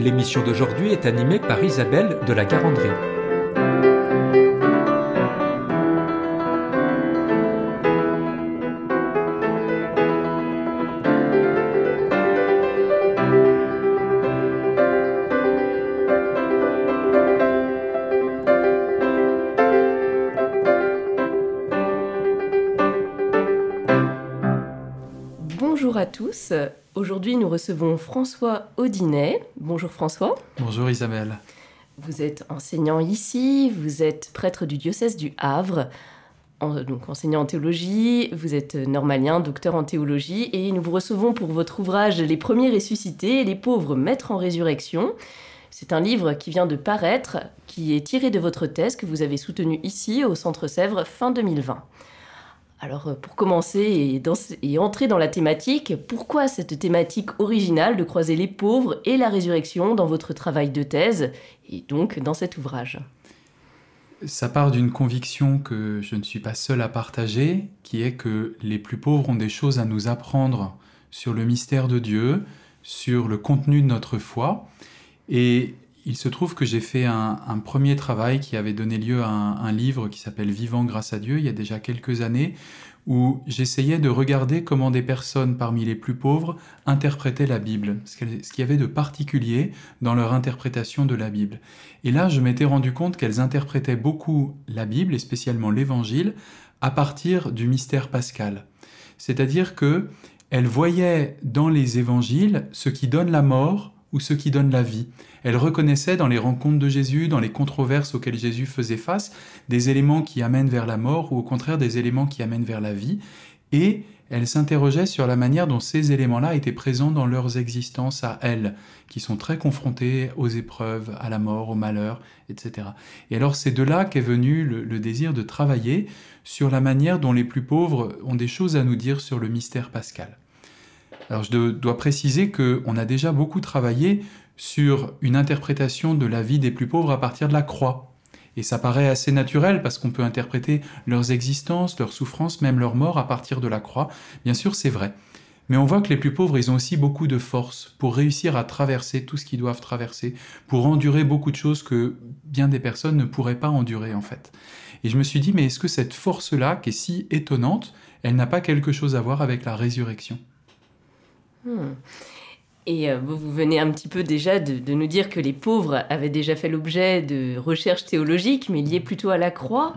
L'émission d'aujourd'hui est animée par Isabelle de la Garandrie. Bonjour à tous. Aujourd'hui, nous recevons François Audinet. Bonjour François. Bonjour Isabelle. Vous êtes enseignant ici, vous êtes prêtre du diocèse du Havre, en- donc enseignant en théologie, vous êtes normalien, docteur en théologie, et nous vous recevons pour votre ouvrage Les premiers ressuscités et les pauvres maîtres en résurrection. C'est un livre qui vient de paraître, qui est tiré de votre thèse que vous avez soutenue ici au Centre Sèvres fin 2020. Alors euh, pour commencer et, entrer dans la thématique, pourquoi cette thématique originale de croiser les pauvres et la résurrection dans votre travail de thèse et donc dans cet ouvrage? Ça part d'une conviction que je ne suis pas seul à partager, qui est que les plus pauvres ont des choses à nous apprendre sur le mystère de Dieu, sur le contenu de notre foi. Et il se trouve que j'ai fait un, premier travail qui avait donné lieu à un, un livre qui s'appelle Vivant grâce à Dieu, il y a déjà quelques années, où j'essayais de regarder comment des personnes parmi les plus pauvres interprétaient la Bible, ce qu'il y avait de particulier dans leur interprétation de la Bible. Et là, je m'étais rendu compte qu'elles interprétaient beaucoup la Bible, et spécialement l'Évangile, à partir du mystère pascal. C'est-à-dire que elles voyaient dans les évangiles ce qui donne la mort ou ce qui donne la vie. Elles reconnaissaient dans les rencontres de Jésus, dans les controverses auxquelles Jésus faisait face, des éléments qui amènent vers la mort ou au contraire des éléments qui amènent vers la vie. Et elles s'interrogeaient sur la manière dont ces éléments-là étaient présents dans leurs existences à elles, qui sont très confrontées aux épreuves, à la mort, au malheur, etc. Et alors c'est de là qu'est venu le, le désir de travailler sur la manière dont les plus pauvres ont des choses à nous dire sur le mystère pascal. Alors je dois préciser qu'on a déjà beaucoup travaillé sur une interprétation de la vie des plus pauvres à partir de la croix. Et ça paraît assez naturel parce qu'on peut interpréter leurs existences, leurs souffrances, même leur mort à partir de la croix. Bien sûr, c'est vrai. Mais on voit que les plus pauvres, ils ont aussi beaucoup de force pour réussir à traverser tout ce qu'ils doivent traverser, pour endurer beaucoup de choses que bien des personnes ne pourraient pas endurer en fait. Et je me suis dit, mais est-ce que cette force-là, qui est si étonnante, elle n'a pas quelque chose à voir avec la résurrection? Hmm. Et euh, vous venez un petit peu déjà de, nous dire que les pauvres avaient déjà fait l'objet de recherches théologiques, mais liées plutôt à la croix.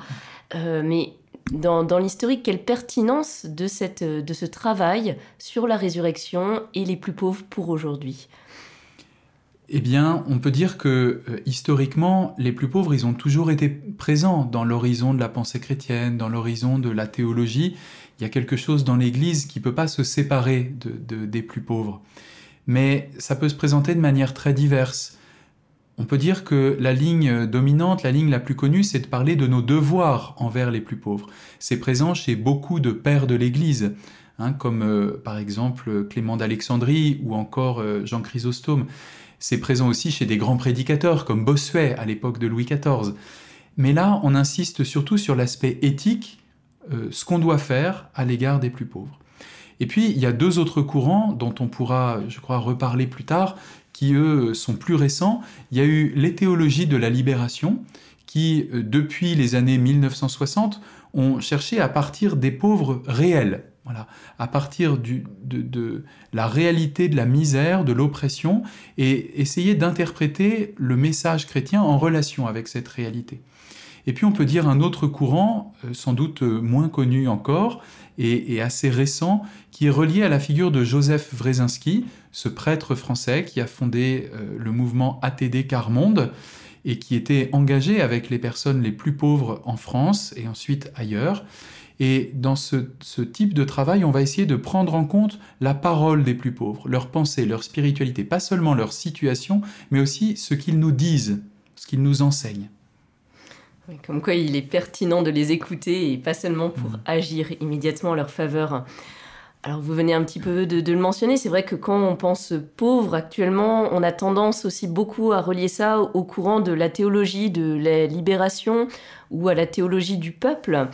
Euh, mais dans, dans l'historique, quelle pertinence de, cette, de ce travail sur la résurrection et les plus pauvres pour aujourd'hui? Eh bien, on peut dire que euh, historiquement, les plus pauvres, ils ont toujours été présents dans l'horizon de la pensée chrétienne, dans l'horizon de la théologie. Il y a quelque chose dans l'Église qui ne peut pas se séparer de, de- des plus pauvres. Mais ça peut se présenter de manière très diverse. On peut dire que la ligne dominante, la ligne la plus connue, c'est de parler de nos devoirs envers les plus pauvres. C'est présent chez beaucoup de pères de l'Église, hein, comme euh, par exemple Clément d'Alexandrie ou encore euh, Jean Chrysostome. C'est présent aussi chez des grands prédicateurs comme Bossuet à l'époque de Louis XIV. Mais là, on insiste surtout sur l'aspect éthique, euh, ce qu'on doit faire à l'égard des plus pauvres. Et puis, il y a deux autres courants dont on pourra, je crois, reparler plus tard, qui, eux, sont plus récents. Il y a eu les théologies de la libération, qui, euh, depuis les années 1960, ont cherché à partir des pauvres réels, voilà, à partir de la réalité de la misère, de l'oppression, et essayer d'interpréter le message chrétien en relation avec cette réalité. Et puis on peut dire un autre courant, euh, sans doute euh, moins connu encore, et, assez récent, qui est relié à la figure de Joseph Wrezinski, ce prêtre français qui a fondé euh, le mouvement ATD Quart Monde, et qui était engagé avec les personnes les plus pauvres en France et ensuite ailleurs. Et dans ce, ce, type de travail, on va essayer de prendre en compte la parole des plus pauvres, leur pensée, leur spiritualité, pas seulement leur situation, mais aussi ce qu'ils nous disent, ce qu'ils nous enseignent. Comme quoi il est pertinent de les écouter et pas seulement pour Mm. agir immédiatement en leur faveur. Alors vous venez un petit peu de, de le mentionner, c'est vrai que quand on pense pauvre actuellement, on a tendance aussi beaucoup à relier ça au, au courant de la théologie de la libération ou à la théologie du peuple.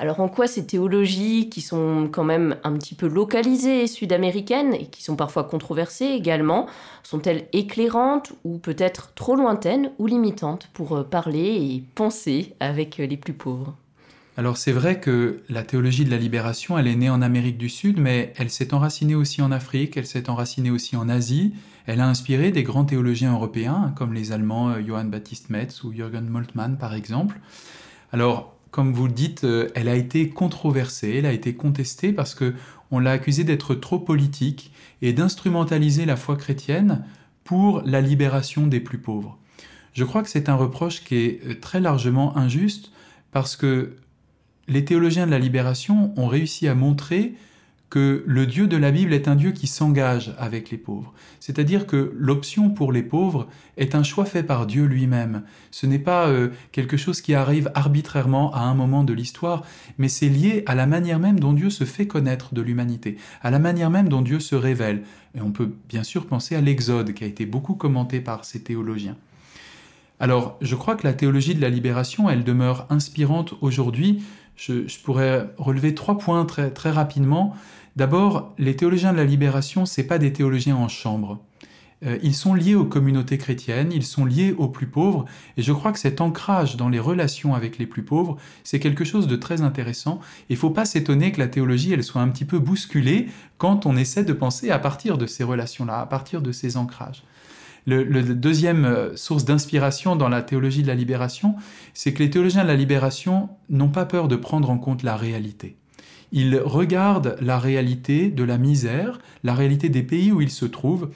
Alors en quoi ces théologies, qui sont quand même un petit peu localisées sud-américaines et qui sont parfois controversées également, sont-elles éclairantes ou peut-être trop lointaines ou limitantes pour euh, parler et penser avec euh, les plus pauvres? Alors c'est vrai que la théologie de la libération, elle est née en Amérique du Sud, mais elle s'est enracinée aussi en Afrique, elle s'est enracinée aussi en Asie. Elle a inspiré des grands théologiens européens, comme les Allemands euh, Johann Baptist Metz ou Jürgen Moltmann par exemple. Alors, comme vous le dites, euh, elle a été controversée, elle a été contestée parce que on l'a accusée d'être trop politique et d'instrumentaliser la foi chrétienne pour la libération des plus pauvres. Je crois que c'est un reproche qui est euh, très largement injuste parce que les théologiens de la libération ont réussi à montrer que le Dieu de la Bible est un Dieu qui s'engage avec les pauvres. C'est-à-dire que l'option pour les pauvres est un choix fait par Dieu lui-même. Ce n'est pas euh, quelque chose qui arrive arbitrairement à un moment de l'histoire, mais c'est lié à la manière même dont Dieu se fait connaître de l'humanité, à la manière même dont Dieu se révèle. Et on peut bien sûr penser à l'Exode, qui a été beaucoup commenté par ces théologiens. Alors, je crois que la théologie de la libération, elle demeure inspirante aujourd'hui. Je, pourrais relever trois points très rapidement. D'abord, les théologiens de la libération, c'est pas des théologiens en chambre. Euh, ils sont liés aux communautés chrétiennes, ils sont liés aux plus pauvres, et je crois que cet ancrage dans les relations avec les plus pauvres, c'est quelque chose de très intéressant. Il faut pas s'étonner que la théologie, elle soit un petit peu bousculée quand on essaie de penser à partir de ces relations-là, à partir de ces ancrages. Le, le, deuxième euh, source d'inspiration dans la théologie de la libération, c'est que les théologiens de la libération n'ont pas peur de prendre en compte la réalité. Ils regardent la réalité de la misère, la réalité des pays où ils se trouvent,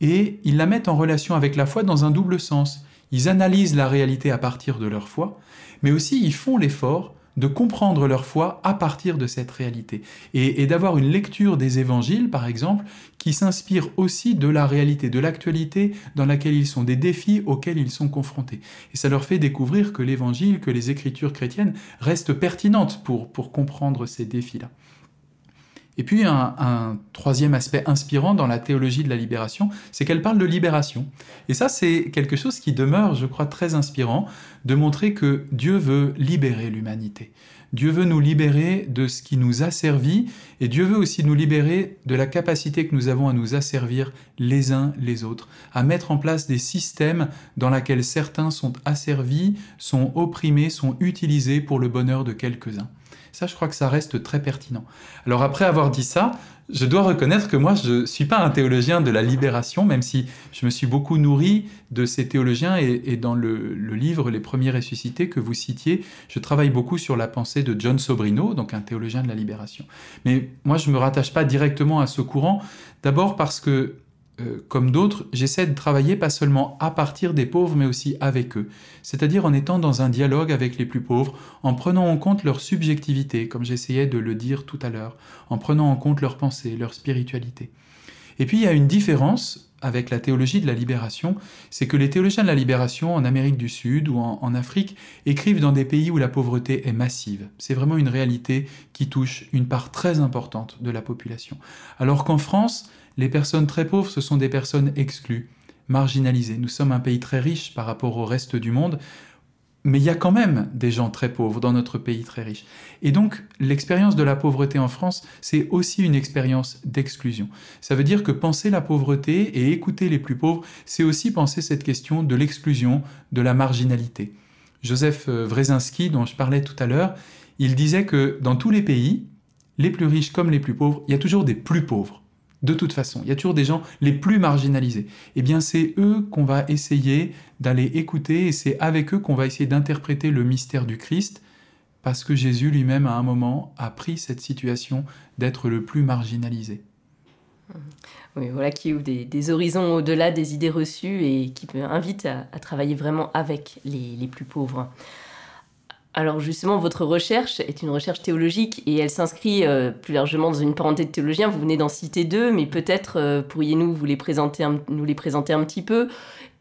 et ils la mettent en relation avec la foi dans un double sens. Ils analysent la réalité à partir de leur foi, mais aussi ils font l'effort de comprendre leur foi à partir de cette réalité et, d'avoir une lecture des évangiles, par exemple, qui s'inspire aussi de la réalité, de l'actualité dans laquelle ils sont, des défis auxquels ils sont confrontés. Et ça leur fait découvrir que l'évangile, que les écritures chrétiennes restent pertinentes pour, pour comprendre ces défis-là. Et puis un, troisième aspect inspirant dans la théologie de la libération, c'est qu'elle parle de libération. Et ça, c'est quelque chose qui demeure, je crois, très inspirant, de montrer que Dieu veut libérer l'humanité. Dieu veut nous libérer de ce qui nous asservit, et Dieu veut aussi nous libérer de la capacité que nous avons à nous asservir les uns les autres, à mettre en place des systèmes dans lesquels certains sont asservis, sont opprimés, sont utilisés pour le bonheur de quelques-uns. Ça, je crois que ça reste très pertinent. Alors après avoir dit ça, je dois reconnaître que moi, je ne suis pas un théologien de la libération, même si je me suis beaucoup nourri de ces théologiens et, dans le, livre Les premiers ressuscités que vous citiez, je travaille beaucoup sur la pensée de John Sobrino, donc un théologien de la libération. Mais moi, je ne me rattache pas directement à ce courant, d'abord parce que euh, comme d'autres, j'essaie de travailler pas seulement à partir des pauvres, mais aussi avec eux. C'est-à-dire en étant dans un dialogue avec les plus pauvres, en prenant en compte leur subjectivité, comme j'essayais de le dire tout à l'heure, en prenant en compte leurs pensées, leur spiritualité. Et puis il y a une différence avec la théologie de la libération, c'est que les théologiens de la libération en Amérique du Sud ou en, Afrique écrivent dans des pays où la pauvreté est massive. C'est vraiment une réalité qui touche une part très importante de la population. Alors qu'en France, les personnes très pauvres, ce sont des personnes exclues, marginalisées. Nous sommes un pays très riche par rapport au reste du monde, mais il y a quand même des gens très pauvres dans notre pays très riche. Et donc, l'expérience de la pauvreté en France, c'est aussi une expérience d'exclusion. Ça veut dire que penser la pauvreté et écouter les plus pauvres, c'est aussi penser cette question de l'exclusion, de la marginalité. Joseph Wrezinski, dont je parlais tout à l'heure, il disait que dans tous les pays, les plus riches comme les plus pauvres, il y a toujours des plus pauvres. De toute façon, il y a toujours des gens les plus marginalisés. Eh bien, c'est eux qu'on va essayer d'aller écouter et c'est avec eux qu'on va essayer d'interpréter le mystère du Christ parce que Jésus lui-même, à un moment, a pris cette situation d'être le plus marginalisé. Oui, voilà qui ouvre des, horizons au-delà des idées reçues et qui invite à, à travailler vraiment avec les, les plus pauvres. Alors justement, votre recherche est une recherche théologique et elle s'inscrit euh, plus largement dans une parenté de théologiens. Vous venez d'en citer deux, mais peut-être euh, pourriez-nous vous nous les présenter un petit peu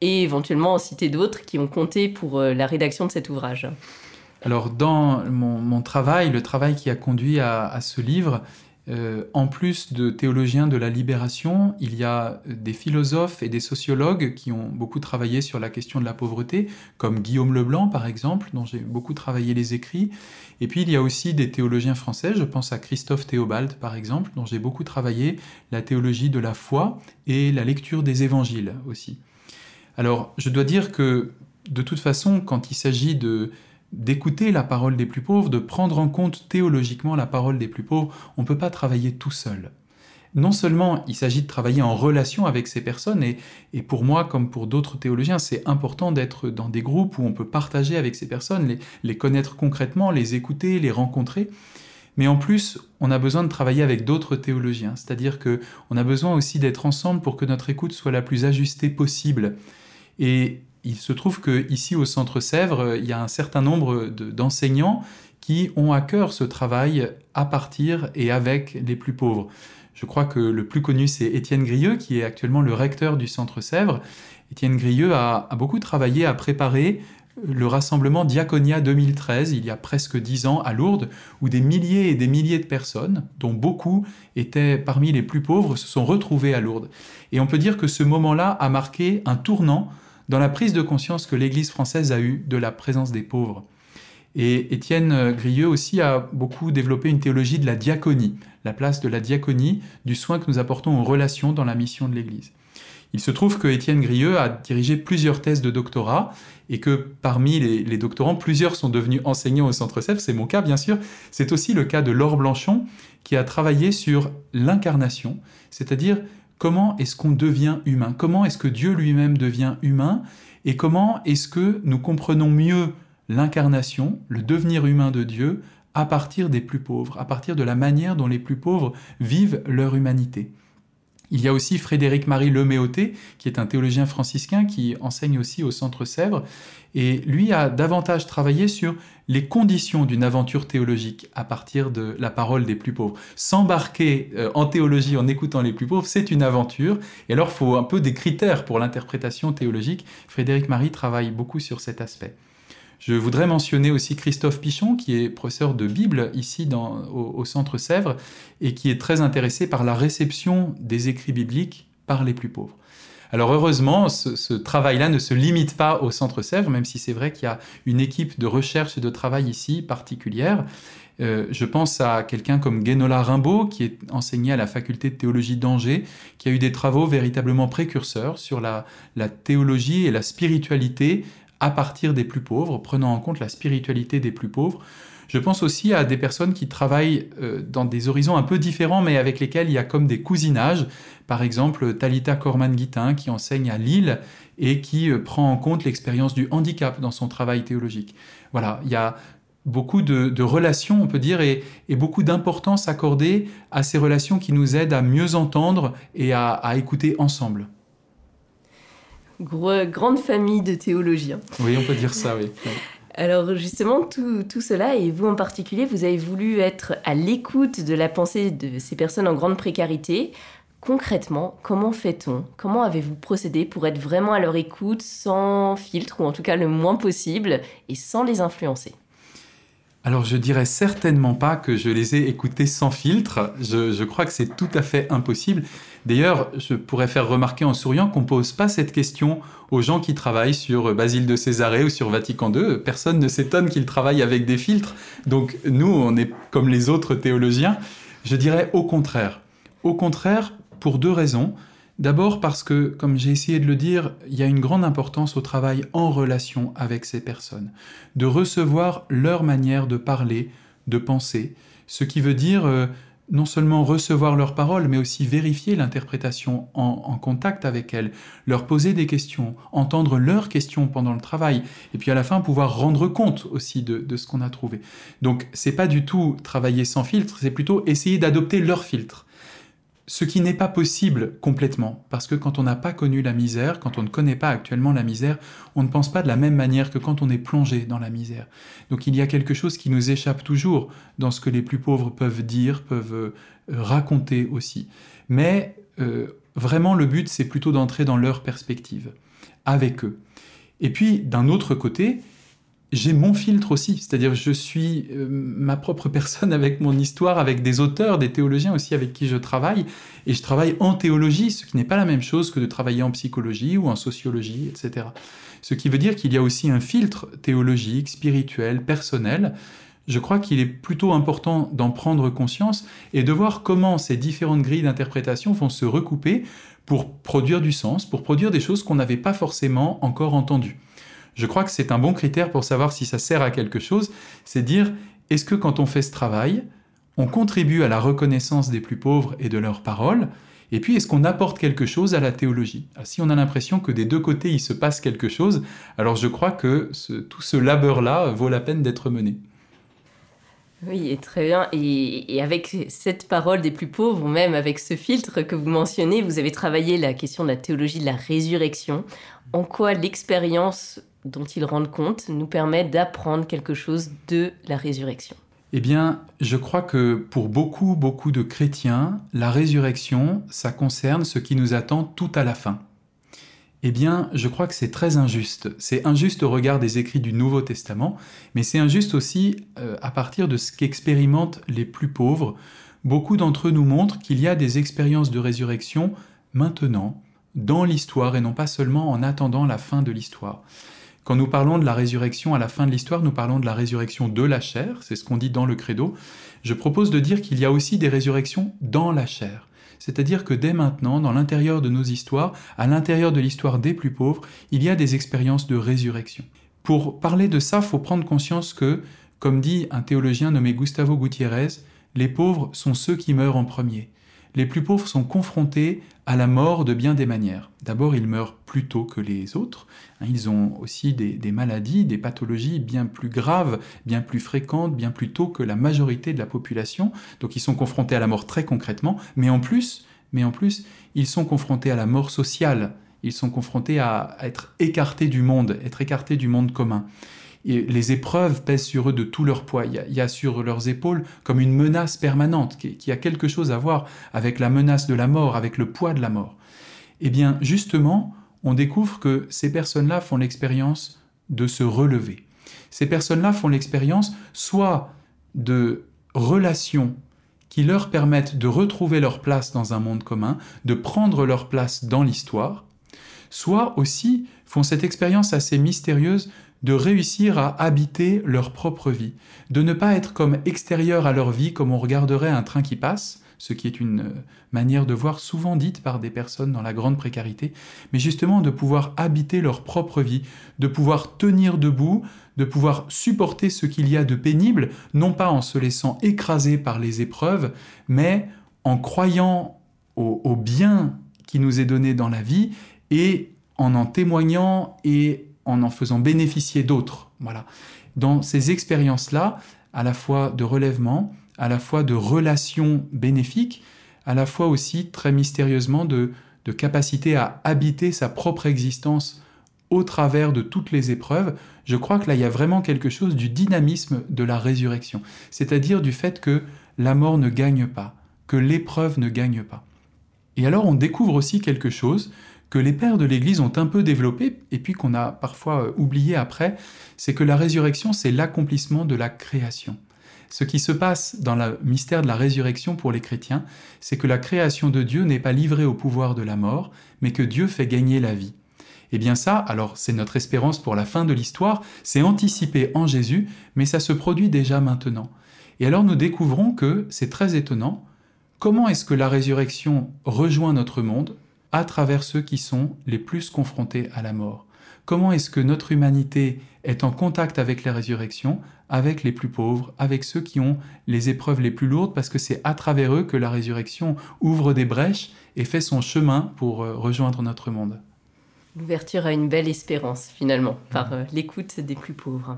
et éventuellement en citer d'autres qui ont compté pour euh, la rédaction de cet ouvrage. Alors dans mon, travail, le travail qui a conduit à ce livre, euh, en plus de théologiens de la libération, il y a des philosophes et des sociologues qui ont beaucoup travaillé sur la question de la pauvreté, comme Guillaume Leblanc par exemple, dont j'ai beaucoup travaillé les écrits. Et puis il y a aussi des théologiens français, je pense à Christophe Théobald par exemple, dont j'ai beaucoup travaillé la théologie de la foi et la lecture des évangiles aussi. Alors je dois dire que de toute façon, quand il s'agit de d'écouter la parole des plus pauvres, de prendre en compte théologiquement la parole des plus pauvres, on ne peut pas travailler tout seul. Non seulement il s'agit de travailler en relation avec ces personnes, et, pour moi comme pour d'autres théologiens, c'est important d'être dans des groupes où on peut partager avec ces personnes, les, les connaître concrètement, les écouter, les rencontrer, mais en plus, on a besoin de travailler avec d'autres théologiens, c'est-à-dire que on a besoin aussi d'être ensemble pour que notre écoute soit la plus ajustée possible. Et il se trouve qu'ici au Centre Sèvres, il y a un certain nombre d'enseignants qui ont à cœur ce travail à partir et avec les plus pauvres. Je crois que le plus connu, c'est Étienne Grieux, qui est actuellement le recteur du Centre Sèvres. Étienne Grieux a, beaucoup travaillé à préparer le rassemblement Diaconia 2013, il y a presque dix ans, à Lourdes, où des milliers et des milliers de personnes, dont beaucoup étaient parmi les plus pauvres, se sont retrouvés à Lourdes. Et on peut dire que ce moment-là a marqué un tournant dans la prise de conscience que l'Église française a eue de la présence des pauvres. Et Étienne Grieux aussi a beaucoup développé une théologie de la diaconie, la place de la diaconie, du soin que nous apportons aux relations dans la mission de l'Église. Il se trouve que Étienne Grieux a dirigé plusieurs thèses de doctorat et que parmi les, doctorants, plusieurs sont devenus enseignants au Centre CEF. C'est mon cas, bien sûr. C'est aussi le cas de Laure Blanchon, qui a travaillé sur l'incarnation, c'est-à-dire comment est-ce qu'on devient humain? Comment est-ce que Dieu lui-même devient humain? Et comment est-ce que nous comprenons mieux l'incarnation, le devenir humain de Dieu, à partir des plus pauvres, à partir de la manière dont les plus pauvres vivent leur humanité? Il y a aussi Frédéric-Marie Leméoté, qui est un théologien franciscain qui enseigne aussi au Centre Sèvres, et lui a davantage travaillé sur les conditions d'une aventure théologique à partir de la parole des plus pauvres. S'embarquer euh, en théologie en écoutant les plus pauvres, c'est une aventure, et alors il faut un peu des critères pour l'interprétation théologique. Frédéric-Marie travaille beaucoup sur cet aspect. Je voudrais mentionner aussi Christophe Pichon, qui est professeur de Bible ici au, Centre Sèvres, et qui est très intéressé par la réception des écrits bibliques par les plus pauvres. Alors heureusement, ce, travail-là ne se limite pas au Centre Sèvres, même si c'est vrai qu'il y a une équipe de recherche et de travail ici particulière. Euh, je pense à quelqu'un comme Guénola Rimbaud, qui est enseigné à la faculté de théologie d'Angers, qui a eu des travaux véritablement précurseurs sur la théologie et la spiritualité à partir des plus pauvres, prenant en compte la spiritualité des plus pauvres. Je pense aussi à des personnes qui travaillent euh, dans des horizons un peu différents, mais avec lesquels il y a comme des cousinages. Par exemple, Talita Corman-Guitin, qui enseigne à Lille et qui euh, prend en compte l'expérience du handicap dans son travail théologique. Voilà, il y a beaucoup de, relations, on peut dire, et, beaucoup d'importance accordée à ces relations qui nous aident à mieux entendre et à écouter ensemble grande famille de théologiens. Oui, on peut dire ça, oui. Alors justement, tout, tout, cela, et vous en particulier, vous avez voulu être à l'écoute de la pensée de ces personnes en grande précarité. Concrètement, comment fait-on? Comment avez-vous procédé pour être vraiment à leur écoute sans filtre, ou en tout cas le moins possible, et sans les influencer? Alors je dirais certainement pas que je les ai écoutés sans filtre, je, je crois que c'est tout à fait impossible. D'ailleurs, je pourrais faire remarquer en souriant qu'on ne pose pas cette question aux gens qui travaillent sur Basile de Césarée ou sur Vatican II. Personne ne s'étonne qu'ils travaillent avec des filtres. Donc nous, on est comme les autres théologiens. Je dirais au contraire. Au contraire, pour deux raisons. D'abord parce que, comme j'ai essayé de le dire, il y a une grande importance au travail en relation avec ces personnes, de recevoir leur manière de parler, de penser, ce qui veut dire euh, non seulement recevoir leurs paroles, mais aussi vérifier l'interprétation en, contact avec elles, leur poser des questions, entendre leurs questions pendant le travail, et puis à la fin pouvoir rendre compte aussi de, ce qu'on a trouvé. Donc c'est pas du tout travailler sans filtre, c'est plutôt essayer d'adopter leur filtre. Ce qui n'est pas possible complètement, parce que quand on n'a pas connu la misère, quand on ne connaît pas actuellement la misère, on ne pense pas de la même manière que quand on est plongé dans la misère. Donc il y a quelque chose qui nous échappe toujours dans ce que les plus pauvres peuvent dire, peuvent euh, raconter aussi. Mais euh, vraiment le but, c'est plutôt d'entrer dans leur perspective, avec eux. Et puis d'un autre côté, j'ai mon filtre aussi, c'est-à-dire je suis euh, ma propre personne avec mon histoire, avec des auteurs, des théologiens aussi avec qui je travaille, et je travaille en théologie, ce qui n'est pas la même chose que de travailler en psychologie ou en sociologie, etc. Ce qui veut dire qu'il y a aussi un filtre théologique, spirituel, personnel. Je crois qu'il est plutôt important d'en prendre conscience et de voir comment ces différentes grilles d'interprétation vont se recouper pour produire du sens, pour produire des choses qu'on n'avait pas forcément encore entendues. Je crois que c'est un bon critère pour savoir si ça sert à quelque chose, c'est dire est-ce que quand on fait ce travail, on contribue à la reconnaissance des plus pauvres et de leurs paroles, et puis est-ce qu'on apporte quelque chose à la théologie? Si on a l'impression que des deux côtés il se passe quelque chose, alors je crois que tout ce labeur-là vaut la peine d'être mené. Oui, très bien. Et, avec cette parole des plus pauvres, ou même avec ce filtre que vous mentionnez, vous avez travaillé la question de la théologie de la résurrection. En quoi l'expérience dont ils rendent compte nous permet d'apprendre quelque chose de la résurrection Eh bien, je crois que pour beaucoup, beaucoup de chrétiens, la résurrection, ça concerne ce qui nous attend tout à la fin. Eh bien, je crois que c'est très injuste. C'est injuste au regard des écrits du Nouveau Testament, mais c'est injuste aussi euh, à partir de ce qu'expérimentent les plus pauvres. Beaucoup d'entre eux nous montrent qu'il y a des expériences de résurrection maintenant, dans l'histoire, et non pas seulement en attendant la fin de l'histoire. Quand nous parlons de la résurrection à la fin de l'histoire, nous parlons de la résurrection de la chair, c'est ce qu'on dit dans le credo. Je propose de dire qu'il y a aussi des résurrections dans la chair. C'est-à-dire que dès maintenant, dans l'intérieur de nos histoires, à l'intérieur de l'histoire des plus pauvres, il y a des expériences de résurrection. Pour parler de ça, il faut prendre conscience que, comme dit un théologien nommé Gustavo Gutiérrez, les pauvres sont ceux qui meurent en premier les plus pauvres sont confrontés à la mort de bien des manières. D'abord, ils meurent plus tôt que les autres. Hein, ils ont aussi des, maladies, des pathologies bien plus graves, bien plus fréquentes, bien plus tôt que la majorité de la population. Donc, ils sont confrontés à la mort très concrètement. Mais en plus, mais en plus, ils sont confrontés à la mort sociale. Ils sont confrontés à être écartés du monde, être écartés du monde commun les épreuves pèsent sur eux de tout leur poids. Il y, a, sur leurs épaules comme une menace permanente qui, a quelque chose à voir avec la menace de la mort, avec le poids de la mort. Eh bien, justement, on découvre que ces personnes-là font l'expérience de se relever. Ces personnes-là font l'expérience soit de relations qui leur permettent de retrouver leur place dans un monde commun, de prendre leur place dans l'histoire, soit aussi font cette expérience assez mystérieuse de réussir à habiter leur propre vie, de ne pas être comme extérieur à leur vie comme on regarderait un train qui passe, ce qui est une euh, manière de voir souvent dite par des personnes dans la grande précarité, mais justement de pouvoir habiter leur propre vie, de pouvoir tenir debout, de pouvoir supporter ce qu'il y a de pénible, non pas en se laissant écraser par les épreuves, mais en croyant au, au bien qui nous est donné dans la vie et en en témoignant et en en faisant bénéficier d'autres. Voilà. Dans ces expériences-là, à la fois de relèvement, à la fois de relations bénéfiques, à la fois aussi très mystérieusement de, de capacité à habiter sa propre existence au travers de toutes les épreuves, je crois que là, il y a vraiment quelque chose du dynamisme de la résurrection, c'est-à-dire du fait que la mort ne gagne pas, que l'épreuve ne gagne pas. Et alors on découvre aussi quelque chose les pères de l'Église ont un peu développé, et puis qu'on a parfois euh, oublié après, c'est que la résurrection, c'est l'accomplissement de la création. Ce qui se passe dans le mystère de la résurrection pour les chrétiens, c'est que la création de Dieu n'est pas livrée au pouvoir de la mort, mais que Dieu fait gagner la vie. Et eh bien ça, alors c'est notre espérance pour la fin de l'histoire, c'est anticipé en Jésus, mais ça se produit déjà maintenant. Et alors nous découvrons que, c'est très étonnant, comment est-ce que la résurrection rejoint notre monde à travers ceux qui sont les plus confrontés à la mort. Comment est-ce que notre humanité est en contact avec la résurrection, avec les plus pauvres, avec ceux qui ont les épreuves les plus lourdes, parce que c'est à travers eux que la résurrection ouvre des brèches et fait son chemin pour euh, rejoindre notre monde. L'ouverture à une belle espérance, finalement, par euh, l'écoute des plus pauvres.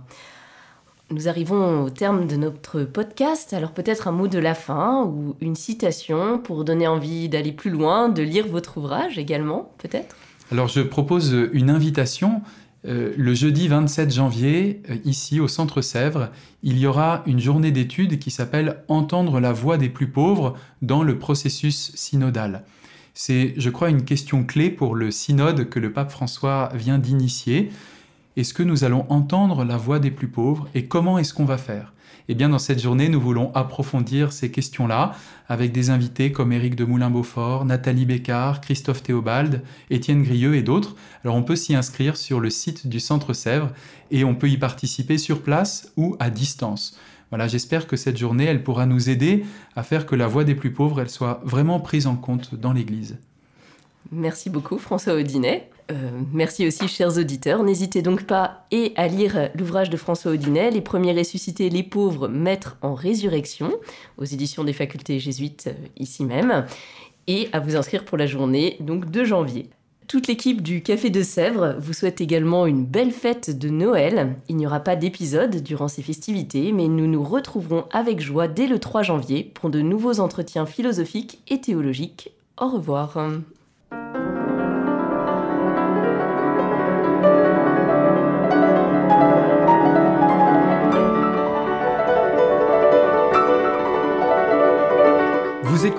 Nous arrivons au terme de notre podcast, alors peut-être un mot de la fin ou une citation pour donner envie d'aller plus loin, de lire votre ouvrage également, peut-être? Alors je propose une invitation. Euh, le jeudi 27 janvier, euh, ici au Centre Sèvres, il y aura une journée d'études qui s'appelle Entendre la voix des plus pauvres dans le processus synodal. C'est, je crois, une question clé pour le synode que le pape François vient d'initier. Est-ce que nous allons entendre la voix des plus pauvres et comment est-ce qu'on va faire? Eh bien, dans cette journée, nous voulons approfondir ces questions-là avec des invités comme Éric de Moulin-Beaufort, Nathalie Bécard, Christophe Théobald, Étienne Grieux et d'autres. Alors, on peut s'y inscrire sur le site du Centre Sèvres et on peut y participer sur place ou à distance. Voilà, j'espère que cette journée, elle pourra nous aider à faire que la voix des plus pauvres, elle soit vraiment prise en compte dans l'Église. Merci beaucoup François Audinet. Euh, merci aussi chers auditeurs. N'hésitez donc pas et à lire l'ouvrage de François Audinet, Les premiers ressuscités, les pauvres, mettre en résurrection, aux éditions des facultés jésuites euh, ici même, et à vous inscrire pour la journée donc de janvier. Toute l'équipe du Café de Sèvres vous souhaite également une belle fête de Noël. Il n'y aura pas d'épisode durant ces festivités, mais nous nous retrouverons avec joie dès le 3 janvier pour de nouveaux entretiens philosophiques et théologiques. Au revoir.